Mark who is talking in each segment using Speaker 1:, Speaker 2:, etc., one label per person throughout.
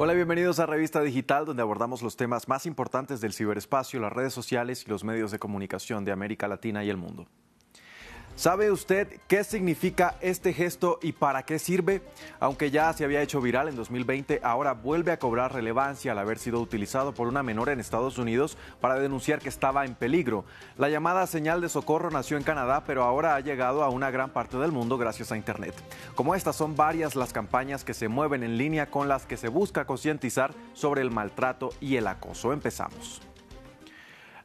Speaker 1: Hola, bienvenidos a Revista Digital, donde abordamos los temas más importantes del ciberespacio, las redes sociales y los medios de comunicación de América Latina y el mundo. ¿Sabe usted qué significa este gesto y para qué sirve? Aunque ya se había hecho viral en 2020, ahora vuelve a cobrar relevancia al haber sido utilizado por una menor en Estados Unidos para denunciar que estaba en peligro. La llamada señal de socorro nació en Canadá, pero ahora ha llegado a una gran parte del mundo gracias a Internet. Como estas son varias las campañas que se mueven en línea con las que se busca concientizar sobre el maltrato y el acoso. Empezamos.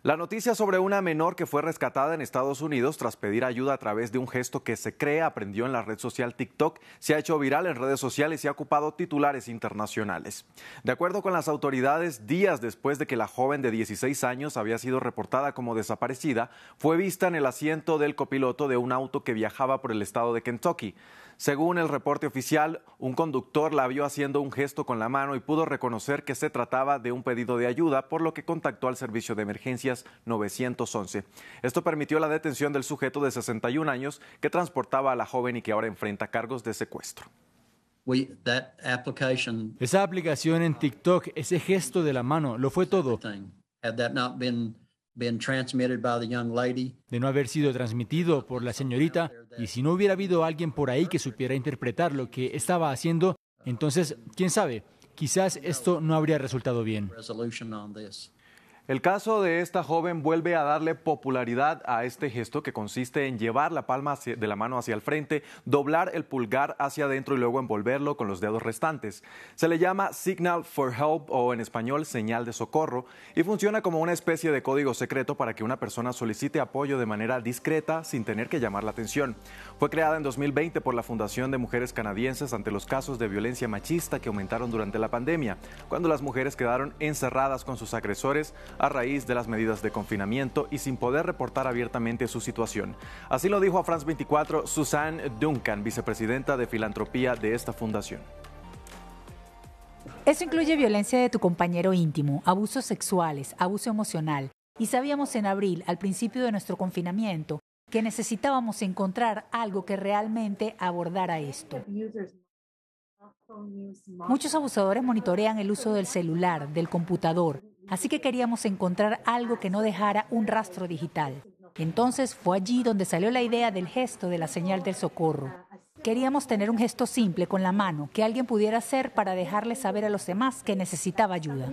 Speaker 1: La noticia sobre una menor que fue rescatada en Estados Unidos tras pedir ayuda a través de un gesto que se cree aprendió en la red social TikTok se ha hecho viral en redes sociales y ha ocupado titulares internacionales. De acuerdo con las autoridades, días después de que la joven de 16 años había sido reportada como desaparecida, fue vista en el asiento del copiloto de un auto que viajaba por el estado de Kentucky. Según el reporte oficial, un conductor la vio haciendo un gesto con la mano y pudo reconocer que se trataba de un pedido de ayuda, por lo que contactó al servicio de emergencias 911. Esto permitió la detención del sujeto de 61 años que transportaba a la joven y que ahora enfrenta cargos de secuestro.
Speaker 2: Esa aplicación en TikTok, ese gesto de la mano, lo fue todo de no haber sido transmitido por la señorita y si no hubiera habido alguien por ahí que supiera interpretar lo que estaba haciendo, entonces, quién sabe, quizás esto no habría resultado bien.
Speaker 1: El caso de esta joven vuelve a darle popularidad a este gesto que consiste en llevar la palma de la mano hacia el frente, doblar el pulgar hacia adentro y luego envolverlo con los dedos restantes. Se le llama Signal for Help o en español señal de socorro y funciona como una especie de código secreto para que una persona solicite apoyo de manera discreta sin tener que llamar la atención. Fue creada en 2020 por la Fundación de Mujeres Canadienses ante los casos de violencia machista que aumentaron durante la pandemia, cuando las mujeres quedaron encerradas con sus agresores a raíz de las medidas de confinamiento y sin poder reportar abiertamente su situación. Así lo dijo a France 24 Suzanne Duncan, vicepresidenta de filantropía de esta fundación.
Speaker 3: Eso incluye violencia de tu compañero íntimo, abusos sexuales, abuso emocional. Y sabíamos en abril, al principio de nuestro confinamiento, que necesitábamos encontrar algo que realmente abordara esto. Muchos abusadores monitorean el uso del celular, del computador, así que queríamos encontrar algo que no dejara un rastro digital. Entonces fue allí donde salió la idea del gesto de la señal del socorro. Queríamos tener un gesto simple con la mano que alguien pudiera hacer para dejarle saber a los demás que necesitaba ayuda.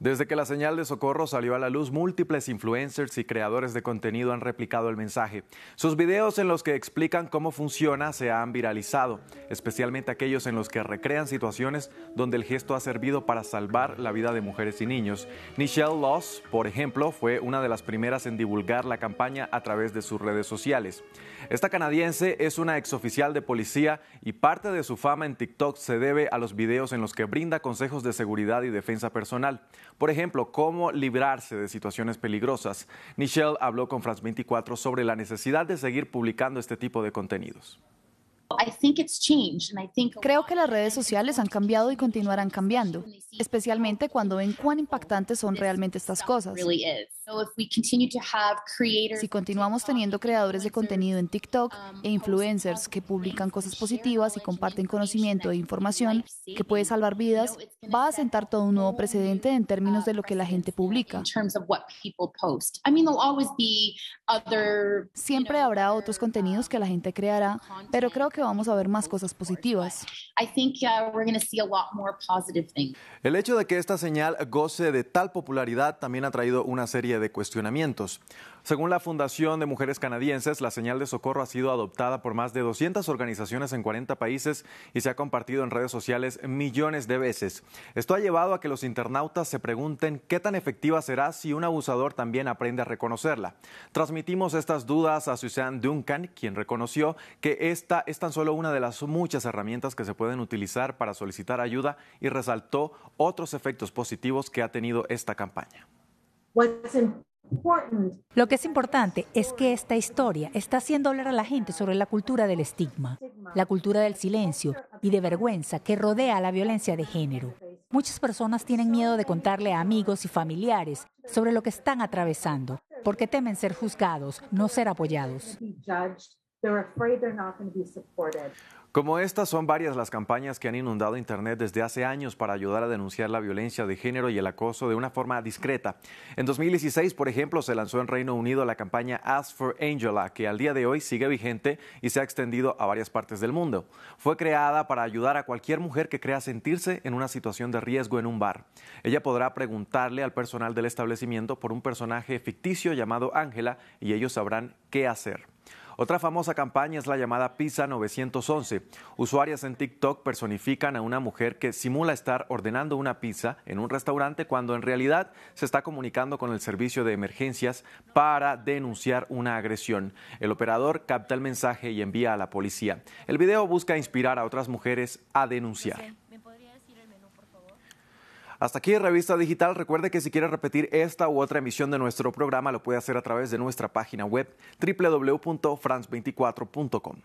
Speaker 1: Desde que la señal de socorro salió a la luz, múltiples influencers y creadores de contenido han replicado el mensaje. Sus videos en los que explican cómo funciona se han viralizado, especialmente aquellos en los que recrean situaciones donde el gesto ha servido para salvar la vida de mujeres y niños. Nichelle Loss, por ejemplo, fue una de las primeras en divulgar la campaña a través de sus redes sociales. Esta canadiense es una exoficial de policía y parte de su fama en TikTok se debe a los videos en los que brinda consejos de seguridad y defensa personal. Por ejemplo, cómo librarse de situaciones peligrosas. Michelle habló con France 24 sobre la necesidad de seguir publicando este tipo de contenidos.
Speaker 4: Creo que las redes sociales han cambiado y continuarán cambiando, especialmente cuando ven cuán impactantes son realmente estas cosas. Si continuamos teniendo creadores de contenido en TikTok e influencers que publican cosas positivas y comparten conocimiento e información que puede salvar vidas, va a sentar todo un nuevo precedente en términos de lo que la gente publica. Siempre habrá otros contenidos que la gente creará, pero creo que vamos a ver más cosas positivas.
Speaker 1: El hecho de que esta señal goce de tal popularidad también ha traído una serie de cuestionamientos. Según la Fundación de Mujeres Canadienses, la señal de socorro ha sido adoptada por más de 200 organizaciones en 40 países y se ha compartido en redes sociales millones de veces. Esto ha llevado a que los internautas se pregunten qué tan efectiva será si un abusador también aprende a reconocerla. Transmitimos estas dudas a Suzanne Duncan, quien reconoció que esta es tan solo una de las muchas herramientas que se pueden utilizar para solicitar ayuda y resaltó otros efectos positivos que ha tenido esta campaña.
Speaker 3: Lo que es importante es que esta historia está haciendo hablar a la gente sobre la cultura del estigma, la cultura del silencio y de vergüenza que rodea la violencia de género. Muchas personas tienen miedo de contarle a amigos y familiares sobre lo que están atravesando, porque temen ser juzgados, no ser apoyados.
Speaker 1: Como estas son varias las campañas que han inundado Internet desde hace años para ayudar a denunciar la violencia de género y el acoso de una forma discreta. En 2016, por ejemplo, se lanzó en Reino Unido la campaña Ask for Angela, que al día de hoy sigue vigente y se ha extendido a varias partes del mundo. Fue creada para ayudar a cualquier mujer que crea sentirse en una situación de riesgo en un bar. Ella podrá preguntarle al personal del establecimiento por un personaje ficticio llamado Ángela y ellos sabrán qué hacer. Otra famosa campaña es la llamada Pizza 911. Usuarias en TikTok personifican a una mujer que simula estar ordenando una pizza en un restaurante cuando en realidad se está comunicando con el servicio de emergencias para denunciar una agresión. El operador capta el mensaje y envía a la policía. El video busca inspirar a otras mujeres a denunciar. Hasta aquí Revista Digital. Recuerde que si quiere repetir esta u otra emisión de nuestro programa lo puede hacer a través de nuestra página web www.france24.com.